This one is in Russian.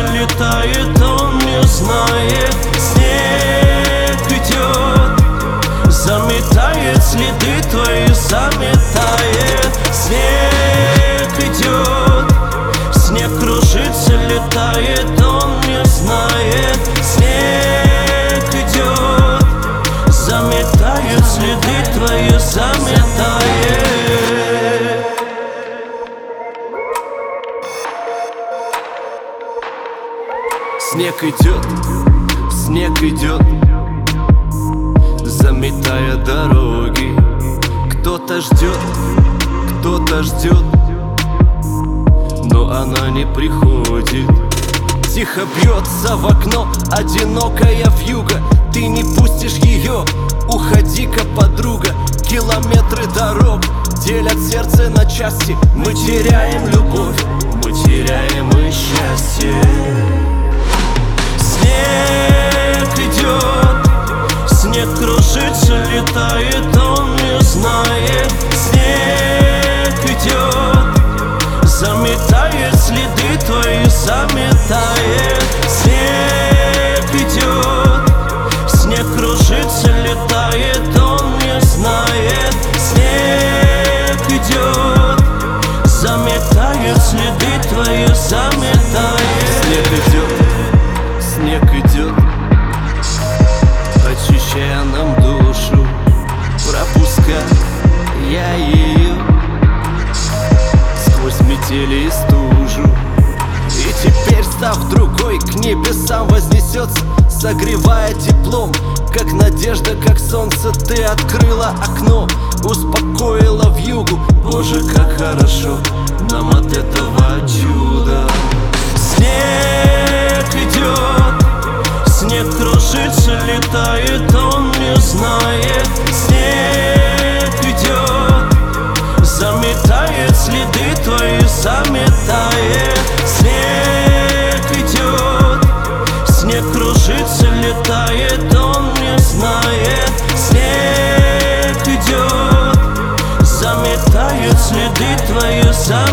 летает, он не знает Снег идет, заметает следы твои, заметает Снег идет, снег кружится, летает, он не знает Снег идет, заметает следы твои, Снег идет, снег идет. Заметая дороги Кто-то ждет, кто-то ждет. Но она не приходит. Тихо бьется в окно одинокая вьюга Ты не пустишь ее, уходи-ка, подруга. Километры дорог делят сердце на части. Мы теряем любовь, мы теряем и счастье следы твои, заметает. Снег идет, снег кружится, летает, он не знает. Снег идет, заметает следы твои, заметает Сквозь метели и стужу И теперь, став другой, к небесам вознесется Согревая теплом, как надежда, как солнце. Ты открыла окно, успокоила в югу Боже, как хорошо нам от этого чуда Снег идет, снег кружится, летает, он не знает. Снег следы твои заметает. Снег идет, снег кружится, летает Он не знает, снег идет Заметает следы твои заметает